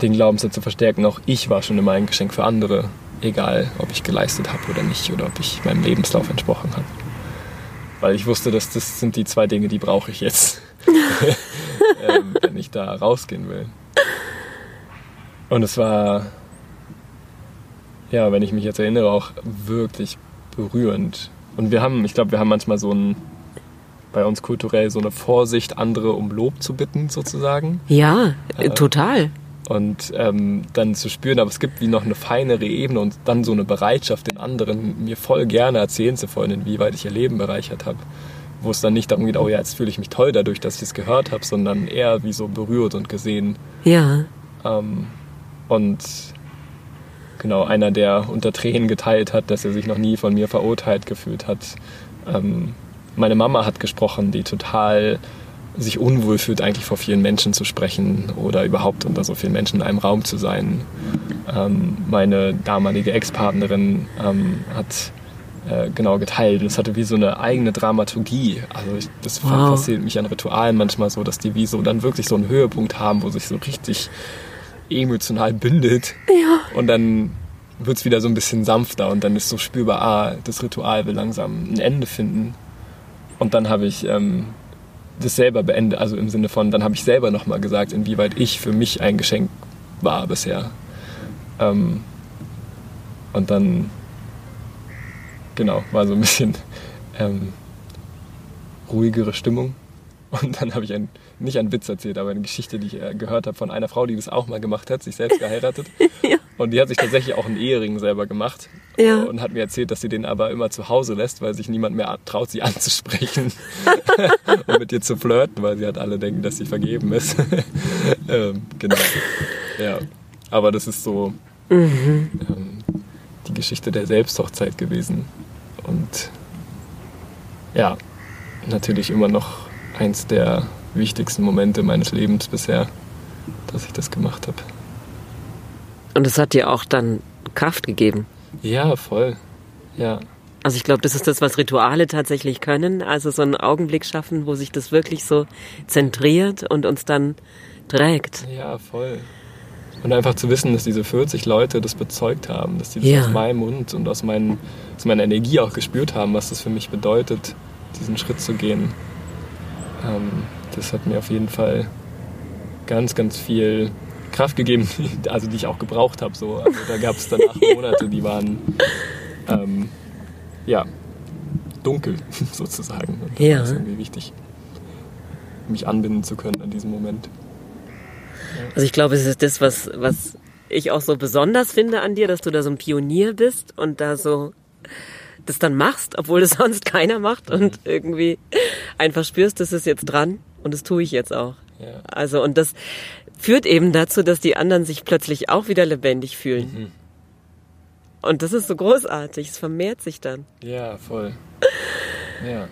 den Glaubenssatz zu verstärken, auch ich war schon immer ein Geschenk für andere egal ob ich geleistet habe oder nicht oder ob ich meinem Lebenslauf entsprochen habe. Weil ich wusste, dass das sind die zwei Dinge, die brauche ich jetzt, ähm, wenn ich da rausgehen will. Und es war, ja, wenn ich mich jetzt erinnere, auch wirklich berührend. Und wir haben, ich glaube, wir haben manchmal so ein, bei uns kulturell so eine Vorsicht, andere um Lob zu bitten, sozusagen. Ja, äh, total und ähm, dann zu spüren, aber es gibt wie noch eine feinere Ebene und dann so eine Bereitschaft, den anderen mir voll gerne erzählen zu wollen, inwieweit ich ihr Leben bereichert habe. Wo es dann nicht darum geht, oh ja, jetzt fühle ich mich toll dadurch, dass ich es gehört habe, sondern eher wie so berührt und gesehen. Ja. Ähm, und genau, einer, der unter Tränen geteilt hat, dass er sich noch nie von mir verurteilt gefühlt hat. Ähm, meine Mama hat gesprochen, die total sich unwohl fühlt, eigentlich vor vielen Menschen zu sprechen oder überhaupt unter so vielen Menschen in einem Raum zu sein. Ähm, meine damalige Ex-Partnerin ähm, hat äh, genau geteilt und es hatte wie so eine eigene Dramaturgie. Also ich, das wow. fasziniert mich an Ritualen manchmal so, dass die wie so dann wirklich so einen Höhepunkt haben, wo sich so richtig emotional bindet ja. und dann wird es wieder so ein bisschen sanfter und dann ist so spürbar, ah, das Ritual will langsam ein Ende finden. Und dann habe ich ähm, das selber beendet, also im Sinne von, dann habe ich selber nochmal gesagt, inwieweit ich für mich ein Geschenk war bisher. Ähm, und dann, genau, war so ein bisschen ähm, ruhigere Stimmung. Und dann habe ich ein, nicht einen Witz erzählt, aber eine Geschichte, die ich äh, gehört habe von einer Frau, die das auch mal gemacht hat, sich selbst geheiratet. ja. Und die hat sich tatsächlich auch einen Ehering selber gemacht. Ja. Und hat mir erzählt, dass sie den aber immer zu Hause lässt, weil sich niemand mehr traut, sie anzusprechen und mit ihr zu flirten, weil sie halt alle denken, dass sie vergeben ist. ähm, genau. Ja. Aber das ist so mhm. ähm, die Geschichte der Selbsthochzeit gewesen. Und ja, natürlich immer noch eins der wichtigsten Momente meines Lebens bisher, dass ich das gemacht habe. Und es hat dir auch dann Kraft gegeben? Ja, voll. Ja. Also ich glaube, das ist das, was Rituale tatsächlich können. Also so einen Augenblick schaffen, wo sich das wirklich so zentriert und uns dann trägt. Ja, voll. Und einfach zu wissen, dass diese 40 Leute das bezeugt haben, dass die das ja. aus meinem Mund und aus, meinen, aus meiner Energie auch gespürt haben, was das für mich bedeutet, diesen Schritt zu gehen. Ähm, das hat mir auf jeden Fall ganz, ganz viel Kraft gegeben, also die ich auch gebraucht habe. So. Also da gab es danach Monate, die waren ähm, ja dunkel sozusagen. Und ja. das ist irgendwie wichtig, mich anbinden zu können an diesem Moment. Also ich glaube, es ist das, was, was ich auch so besonders finde an dir, dass du da so ein Pionier bist und da so das dann machst, obwohl es sonst keiner macht und irgendwie einfach spürst, das ist jetzt dran und das tue ich jetzt auch. Ja. Also und das führt eben dazu, dass die anderen sich plötzlich auch wieder lebendig fühlen. Mhm. Und das ist so großartig, es vermehrt sich dann. Ja, voll. ja.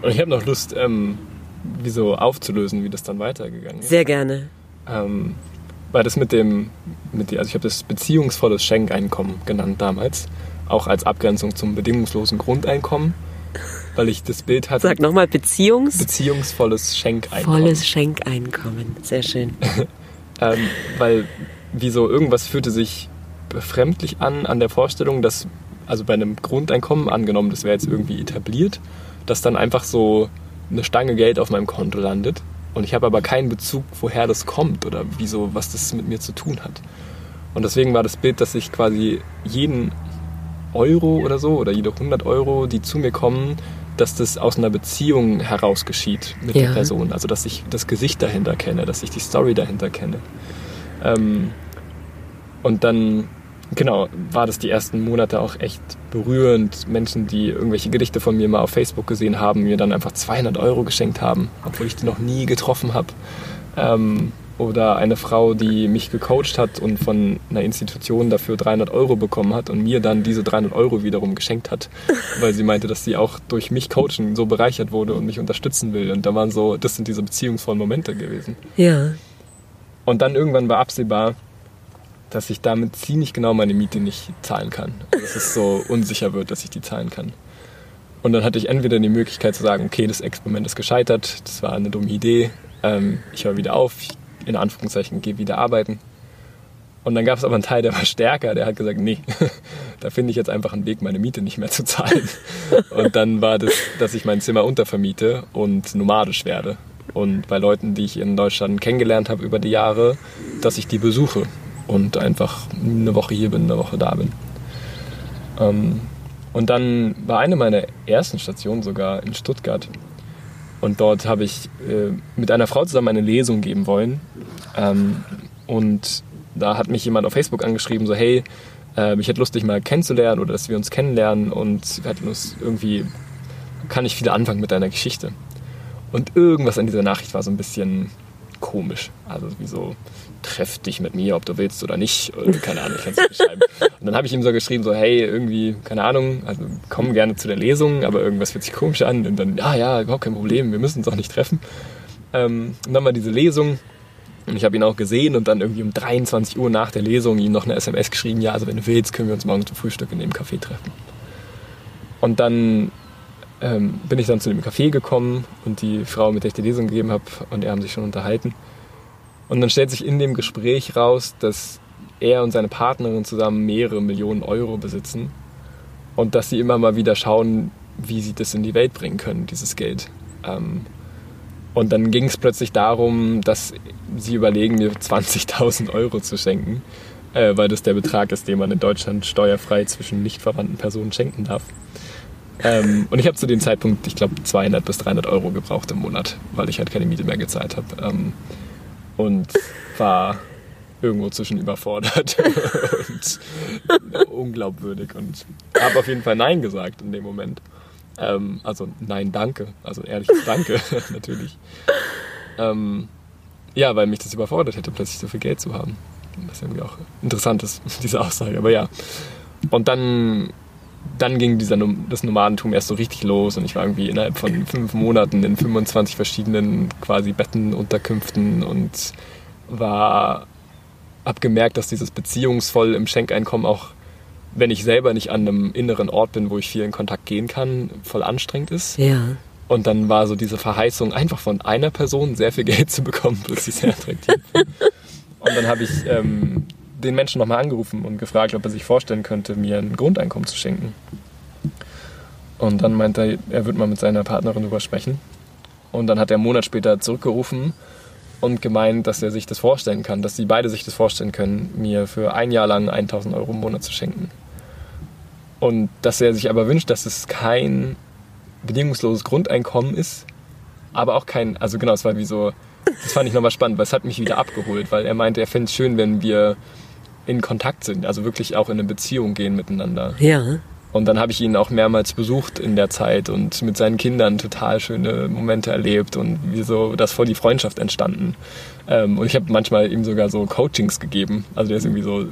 Und ich habe noch Lust, ähm, wie so aufzulösen, wie das dann weitergegangen ist. Sehr gerne. Ähm, weil das mit dem, mit die, also ich habe das beziehungsvolles Schenkeinkommen genannt damals auch als Abgrenzung zum bedingungslosen Grundeinkommen, weil ich das Bild hatte. Sag nochmal Beziehungs. Beziehungsvolles Schenkeinkommen. Volles Schenkeinkommen, sehr schön. ähm, weil wieso irgendwas fühlte sich befremdlich an an der Vorstellung, dass also bei einem Grundeinkommen angenommen, das wäre jetzt irgendwie etabliert, dass dann einfach so eine Stange Geld auf meinem Konto landet und ich habe aber keinen Bezug, woher das kommt oder wieso, was das mit mir zu tun hat. Und deswegen war das Bild, dass ich quasi jeden Euro oder so oder jede 100 Euro, die zu mir kommen, dass das aus einer Beziehung heraus geschieht mit Ja. der Person. Also dass ich das Gesicht dahinter kenne, dass ich die Story dahinter kenne. Ähm, und dann, genau, war das die ersten Monate auch echt berührend. Menschen, die irgendwelche Gedichte von mir mal auf Facebook gesehen haben, mir dann einfach 200 Euro geschenkt haben, obwohl ich die noch nie getroffen habe. Ähm, oder eine Frau, die mich gecoacht hat und von einer Institution dafür 300 Euro bekommen hat und mir dann diese 300 Euro wiederum geschenkt hat, weil sie meinte, dass sie auch durch mich coachen so bereichert wurde und mich unterstützen will. Und da waren so, das sind diese beziehungsvollen Momente gewesen. Ja. Und dann irgendwann war absehbar, dass ich damit ziemlich genau meine Miete nicht zahlen kann. Also dass es so unsicher wird, dass ich die zahlen kann. Und dann hatte ich entweder die Möglichkeit zu sagen, okay, das Experiment ist gescheitert, das war eine dumme Idee, ähm, ich höre wieder auf, ich, in Anführungszeichen gehe wieder arbeiten. Und dann gab es aber einen Teil, der war stärker, der hat gesagt, nee, da finde ich jetzt einfach einen Weg, meine Miete nicht mehr zu zahlen. Und dann war das, dass ich mein Zimmer untervermiete und nomadisch werde. Und bei Leuten, die ich in Deutschland kennengelernt habe über die Jahre, dass ich die besuche und einfach eine Woche hier bin, eine Woche da bin. Ähm, und dann war eine meiner ersten Stationen sogar in Stuttgart. Und dort habe ich äh, mit einer Frau zusammen eine Lesung geben wollen. Ähm, und da hat mich jemand auf Facebook angeschrieben, so hey, äh, ich hätte Lust, dich mal kennenzulernen oder dass wir uns kennenlernen und wir hätten uns irgendwie, kann ich viel anfangen mit deiner Geschichte. Und irgendwas an dieser Nachricht war so ein bisschen komisch. Also wie so, dich mit mir, ob du willst oder nicht. Oder, keine Ahnung, ich kann es beschreiben. Und dann habe ich ihm so geschrieben, so, hey, irgendwie, keine Ahnung, also komm gerne zu der Lesung, aber irgendwas fühlt sich komisch an. Und dann, ja, ja, überhaupt kein Problem, wir müssen uns auch nicht treffen. Ähm, und dann war diese Lesung. Und ich habe ihn auch gesehen und dann irgendwie um 23 Uhr nach der Lesung ihm noch eine SMS geschrieben, ja, also wenn du willst, können wir uns morgen zum Frühstück in dem Café treffen. Und dann ähm, bin ich dann zu dem Café gekommen und die Frau, mit der ich die Lesung gegeben habe, und er haben sich schon unterhalten. Und dann stellt sich in dem Gespräch raus, dass er und seine Partnerin zusammen mehrere Millionen Euro besitzen und dass sie immer mal wieder schauen, wie sie das in die Welt bringen können, dieses Geld. Ähm, und dann ging es plötzlich darum, dass sie überlegen, mir 20.000 Euro zu schenken, äh, weil das der Betrag ist, den man in Deutschland steuerfrei zwischen nicht verwandten Personen schenken darf. Ähm, und ich habe zu dem Zeitpunkt, ich glaube, 200 bis 300 Euro gebraucht im Monat, weil ich halt keine Miete mehr gezahlt habe. Ähm, und war irgendwo zwischen überfordert und unglaubwürdig und habe auf jeden Fall Nein gesagt in dem Moment. Ähm, also Nein, danke. Also ehrliches Danke natürlich. Ähm, ja, weil mich das überfordert hätte, plötzlich so viel Geld zu haben. Was irgendwie auch interessant ist, diese Aussage. Aber ja. Und dann, dann ging dieser, das Nomadentum erst so richtig los und ich war irgendwie innerhalb von fünf Monaten in 25 verschiedenen quasi Bettenunterkünften und war, hab gemerkt, dass dieses beziehungsvoll im Schenkeinkommen auch, wenn ich selber nicht an einem inneren Ort bin, wo ich viel in Kontakt gehen kann, voll anstrengend ist. Ja. Und dann war so diese Verheißung, einfach von einer Person sehr viel Geld zu bekommen, plötzlich sehr attraktiv. Und dann habe ich ähm, den Menschen nochmal angerufen und gefragt, ob er sich vorstellen könnte, mir ein Grundeinkommen zu schenken. Und dann meinte er, er würde mal mit seiner Partnerin drüber sprechen. Und dann hat er einen Monat später zurückgerufen und gemeint, dass er sich das vorstellen kann, dass sie beide sich das vorstellen können, mir für ein Jahr lang 1000 Euro im Monat zu schenken. Und dass er sich aber wünscht, dass es kein bedingungsloses Grundeinkommen ist, aber auch kein, also genau, es war wie so, das fand ich nochmal spannend, weil es hat mich wieder abgeholt, weil er meinte, er fände es schön, wenn wir in Kontakt sind, also wirklich auch in eine Beziehung gehen miteinander. Ja. Und dann habe ich ihn auch mehrmals besucht in der Zeit und mit seinen Kindern total schöne Momente erlebt und wie so, da ist voll die Freundschaft entstanden. Ähm, und ich habe manchmal ihm sogar so Coachings gegeben. Also der ist irgendwie so,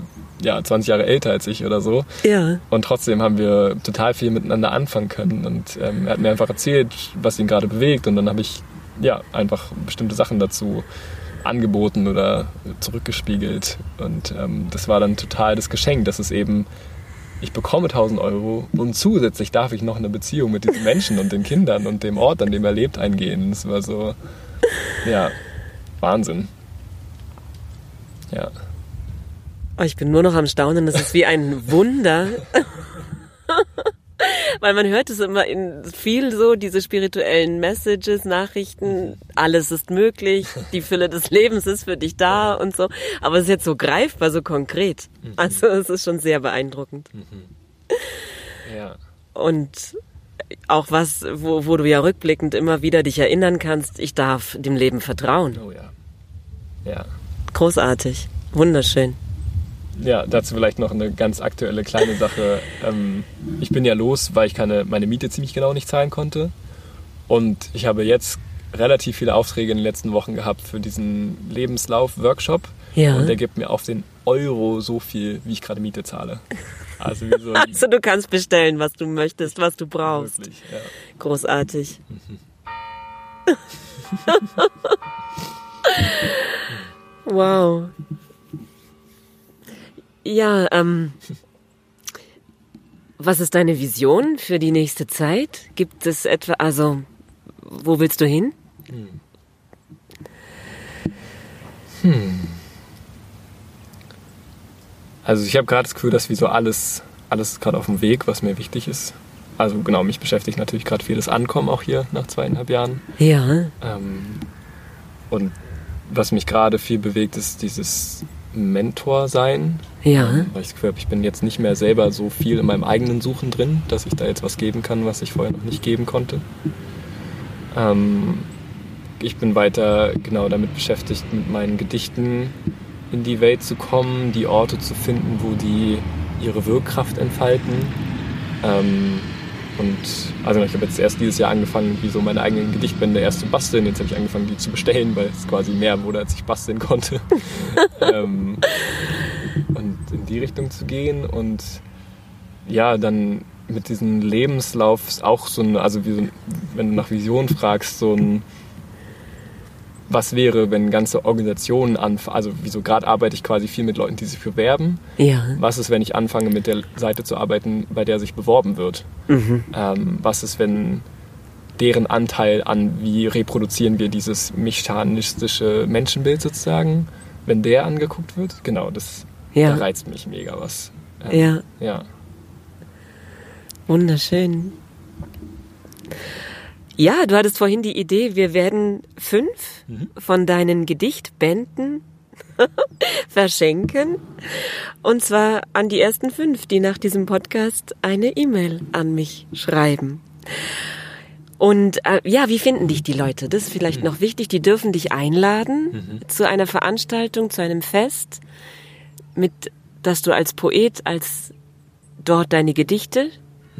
ja, 20 Jahre älter als ich oder so. Ja. Und trotzdem haben wir total viel miteinander anfangen können. Und ähm, er hat mir einfach erzählt, was ihn gerade bewegt. Und dann habe ich ja einfach bestimmte Sachen dazu angeboten oder zurückgespiegelt. Und ähm, das war dann total das Geschenk, dass es eben, ich bekomme 1000 Euro und zusätzlich darf ich noch eine Beziehung mit diesen Menschen und den Kindern und dem Ort, an dem er lebt, eingehen. Das war so, ja, Wahnsinn. Ja. Oh, ich bin nur noch am Staunen. Das ist wie ein Wunder. Weil man hört es immer in viel so, diese spirituellen Messages, Nachrichten, alles ist möglich, die Fülle des Lebens ist für dich da und so. Aber es ist jetzt so greifbar, so konkret. Also es ist schon sehr beeindruckend. Ja. Und auch was, wo, wo du ja rückblickend immer wieder dich erinnern kannst, ich darf dem Leben vertrauen. Oh ja. Ja. Großartig. Wunderschön. Ja, dazu vielleicht noch eine ganz aktuelle kleine Sache. Ähm, ich bin ja los, weil ich keine, meine Miete ziemlich genau nicht zahlen konnte. Und ich habe jetzt relativ viele Aufträge in den letzten Wochen gehabt für diesen Lebenslauf-Workshop. Ja. Und der gibt mir auf den Euro so viel, wie ich gerade Miete zahle. Also, so Also du kannst bestellen, was du möchtest, was du brauchst. wirklich, ja. Großartig. wow. Ja, ähm, was ist deine Vision für die nächste Zeit? Gibt es etwa, also, wo willst du hin? Also ich habe gerade das Gefühl, dass wie so alles, alles ist gerade auf dem Weg, was mir wichtig ist. Also genau, mich beschäftigt natürlich gerade viel das Ankommen auch hier nach zweieinhalb Jahren. Ja, Ähm, und was mich gerade viel bewegt, ist dieses Mentor-Sein. ja, Weil ich das Gefühl habe, ich bin jetzt nicht mehr selber so viel in meinem eigenen Suchen drin, dass ich da jetzt was geben kann, was ich vorher noch nicht geben konnte. Ähm, ich bin weiter genau damit beschäftigt, mit meinen Gedichten in die Welt zu kommen, die Orte zu finden, wo die ihre Wirkkraft entfalten. Ähm, und also ich habe jetzt erst dieses Jahr angefangen, wie so meine eigenen Gedichtbände erst zu basteln. Jetzt habe ich angefangen, die zu bestellen, weil es quasi mehr wurde, als ich basteln konnte. ähm, und in die Richtung zu gehen und ja, dann mit diesem Lebenslauf ist auch so ein, also wie so ein, wenn du nach Vision fragst, so ein, was wäre, wenn ganze Organisationen anfangen, also wieso gerade arbeite ich quasi viel mit Leuten, die sich bewerben. ja, Was ist, wenn ich anfange mit der Seite zu arbeiten, bei der sich beworben wird? mhm. Ähm, was ist, wenn deren Anteil an, wie reproduzieren wir dieses mechanistische Menschenbild sozusagen, wenn der angeguckt wird? Genau, das ja, da reizt mich mega was. Ähm, ja, ja. wunderschön. Ja, du hattest vorhin die Idee, wir werden fünf Mhm. von deinen Gedichtbänden verschenken. Und zwar an die ersten fünf, die nach diesem Podcast eine E-Mail an mich schreiben. Und äh, ja, wie finden dich die Leute? Das ist vielleicht noch wichtig. Die dürfen dich einladen zu einer Veranstaltung, zu einem Fest, mit, dass du als Poet, als dort deine Gedichte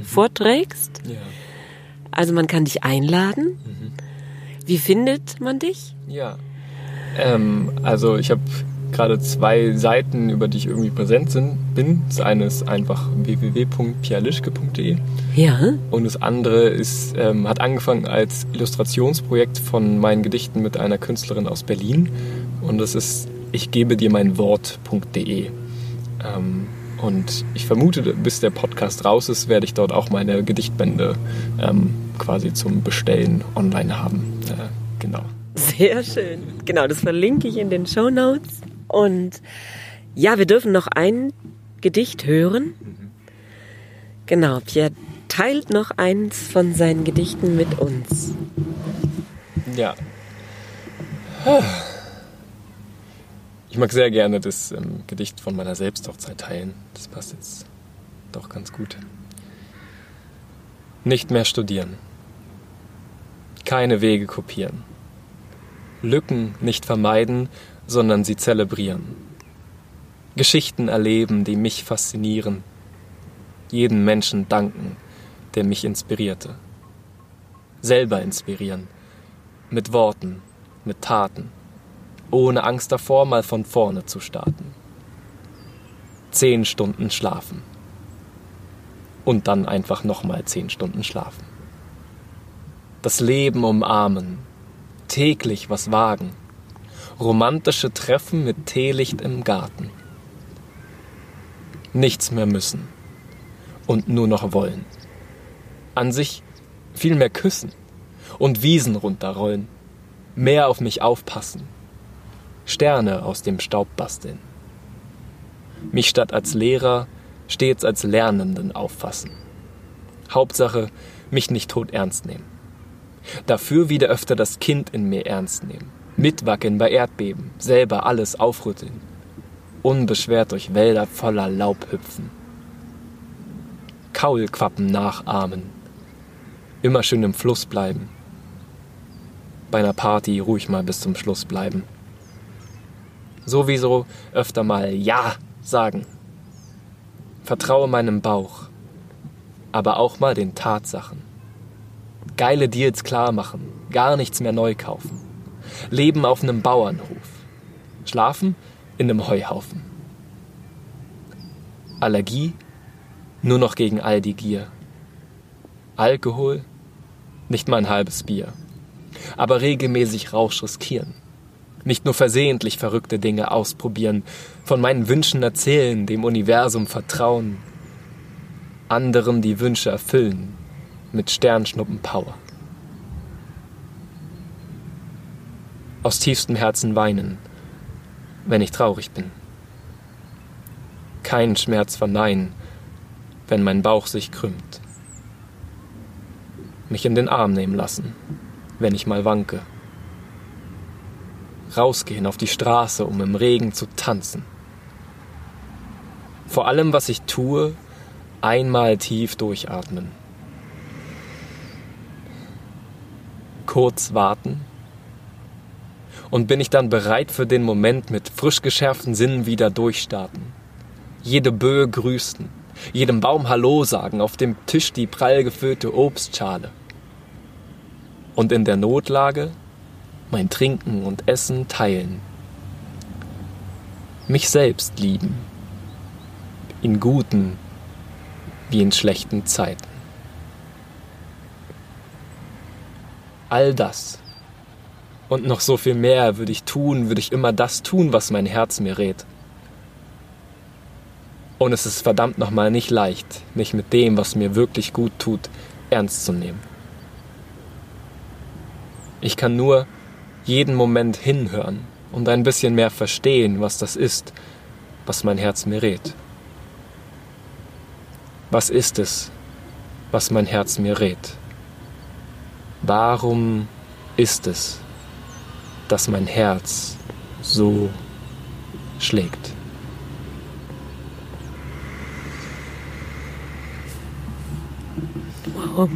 vorträgst. Ja. Also man kann dich einladen. Wie findet man dich? Ja. Ähm, also ich habe gerade zwei Seiten, über die ich irgendwie präsent sind, bin. Das eine ist einfach www.pialischke.de Ja, und das andere ist, ähm, hat angefangen als Illustrationsprojekt von meinen Gedichten mit einer Künstlerin aus Berlin und das ist ich gebe dir mein Wort.de. Ähm, und ich vermute, bis der Podcast raus ist, werde ich dort auch meine Gedichtbände ähm, quasi zum Bestellen online haben. Äh, genau. sehr schön. Genau, das verlinke ich in den Show Notes. Und ja, wir dürfen noch ein Gedicht hören. Genau, Pierre teilt noch eins von seinen Gedichten mit uns. Ja. Ich mag sehr gerne das ähm, Gedicht von meiner Selbsthochzeit teilen. Das passt jetzt doch ganz gut. Nicht mehr studieren. Keine Wege kopieren. Lücken nicht vermeiden, sondern sie zelebrieren. Geschichten erleben, die mich faszinieren. Jeden Menschen danken, der mich inspirierte. Selber inspirieren mit Worten, mit Taten, ohne Angst davor, mal von vorne zu starten. Zehn Stunden schlafen. Und dann einfach nochmal zehn Stunden schlafen. Das Leben umarmen, täglich was wagen, romantische Treffen mit Teelicht im Garten. Nichts mehr müssen. Und nur noch wollen. An sich viel mehr küssen. Und Wiesen runterrollen, mehr auf mich aufpassen, Sterne aus dem Staub basteln, mich statt als Lehrer stets als Lernenden auffassen. Hauptsache, mich nicht tot ernst nehmen. Dafür wieder öfter das Kind in mir ernst nehmen, mitwackeln bei Erdbeben, selber alles aufrütteln, unbeschwert durch Wälder voller Laub hüpfen, Kaulquappen nachahmen, Immer schön im Fluss bleiben. Bei einer Party ruhig mal bis zum Schluss bleiben. Sowieso öfter mal Ja sagen. Vertraue meinem Bauch, aber auch mal den Tatsachen. Geile Deals klar machen, gar nichts mehr neu kaufen. Leben auf einem Bauernhof. Schlafen in einem Heuhaufen. Allergie nur noch gegen all die Gier. Alkohol nicht mal ein halbes Bier. Aber regelmäßig Rausch riskieren. Nicht nur versehentlich verrückte Dinge ausprobieren, von meinen Wünschen erzählen, dem Universum vertrauen, anderen die Wünsche erfüllen mit Sternschnuppen Power. Aus tiefstem Herzen weinen, wenn ich traurig bin. Keinen Schmerz verneinen, wenn mein Bauch sich krümmt. Mich in den Arm nehmen lassen, wenn ich mal wanke rausgehen auf die Straße, um im Regen zu tanzen. Vor allem, was ich tue, einmal tief durchatmen. Kurz warten. Und bin ich dann bereit für den Moment mit frisch geschärften Sinnen wieder durchstarten. Jede Böe grüßen, jedem Baum Hallo sagen, auf dem Tisch die prall gefüllte Obstschale. Und in der Notlage mein Trinken und Essen teilen. Mich selbst lieben. In guten wie in schlechten Zeiten. All das und noch so viel mehr würde ich tun, würde ich immer das tun, was mein Herz mir rät. Und es ist verdammt nochmal nicht leicht, mich mit dem, was mir wirklich gut tut, ernst zu nehmen. Ich kann nur jeden Moment hinhören und ein bisschen mehr verstehen, was das ist, was mein Herz mir rät. Was ist es, was mein Herz mir rät? Warum ist es, dass mein Herz so schlägt? Wow.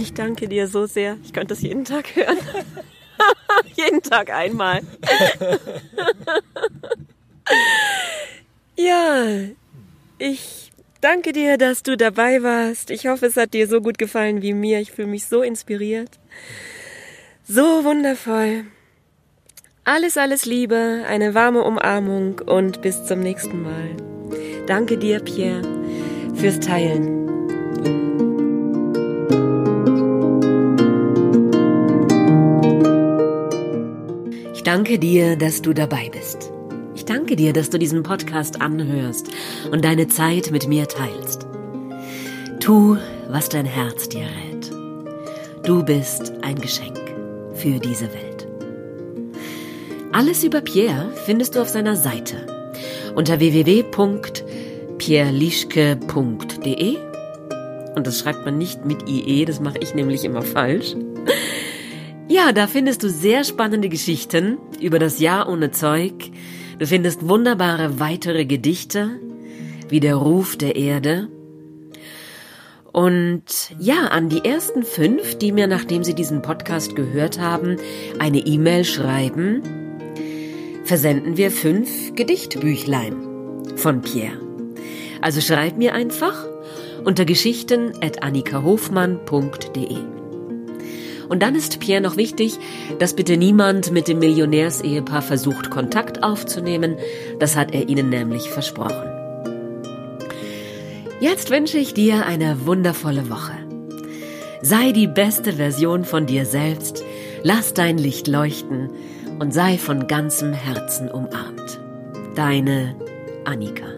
Ich danke dir so sehr. Ich könnte das jeden Tag hören. Jeden Tag einmal. ja, ich danke dir, dass du dabei warst. Ich hoffe, es hat dir so gut gefallen wie mir. Ich fühle mich so inspiriert. So wundervoll. Alles, alles Liebe, eine warme Umarmung und bis zum nächsten Mal. Danke dir, Pierre, fürs Teilen. Danke dir, dass du dabei bist. Ich danke dir, dass du diesen Podcast anhörst und deine Zeit mit mir teilst. Tu, was dein Herz dir rät. Du bist ein Geschenk für diese Welt. Alles über Pierre findest du auf seiner Seite unter www.pierlischke.de und das schreibt man nicht mit IE, das mache ich nämlich immer falsch. Ja, da findest du sehr spannende Geschichten über das Jahr ohne Zeug. Du findest wunderbare weitere Gedichte, wie der Ruf der Erde. Und ja, an die ersten fünf, die mir, nachdem sie diesen Podcast gehört haben, eine E-Mail schreiben, versenden wir fünf Gedichtbüchlein von Pierre. Also schreib mir einfach unter geschichten at annikahofmann.de. Und dann ist Pierre noch wichtig, dass bitte niemand mit dem Millionärsehepaar versucht, Kontakt aufzunehmen. Das hat er ihnen nämlich versprochen. Jetzt wünsche ich dir eine wundervolle Woche. Sei die beste Version von dir selbst, lass dein Licht leuchten und sei von ganzem Herzen umarmt. Deine Annika.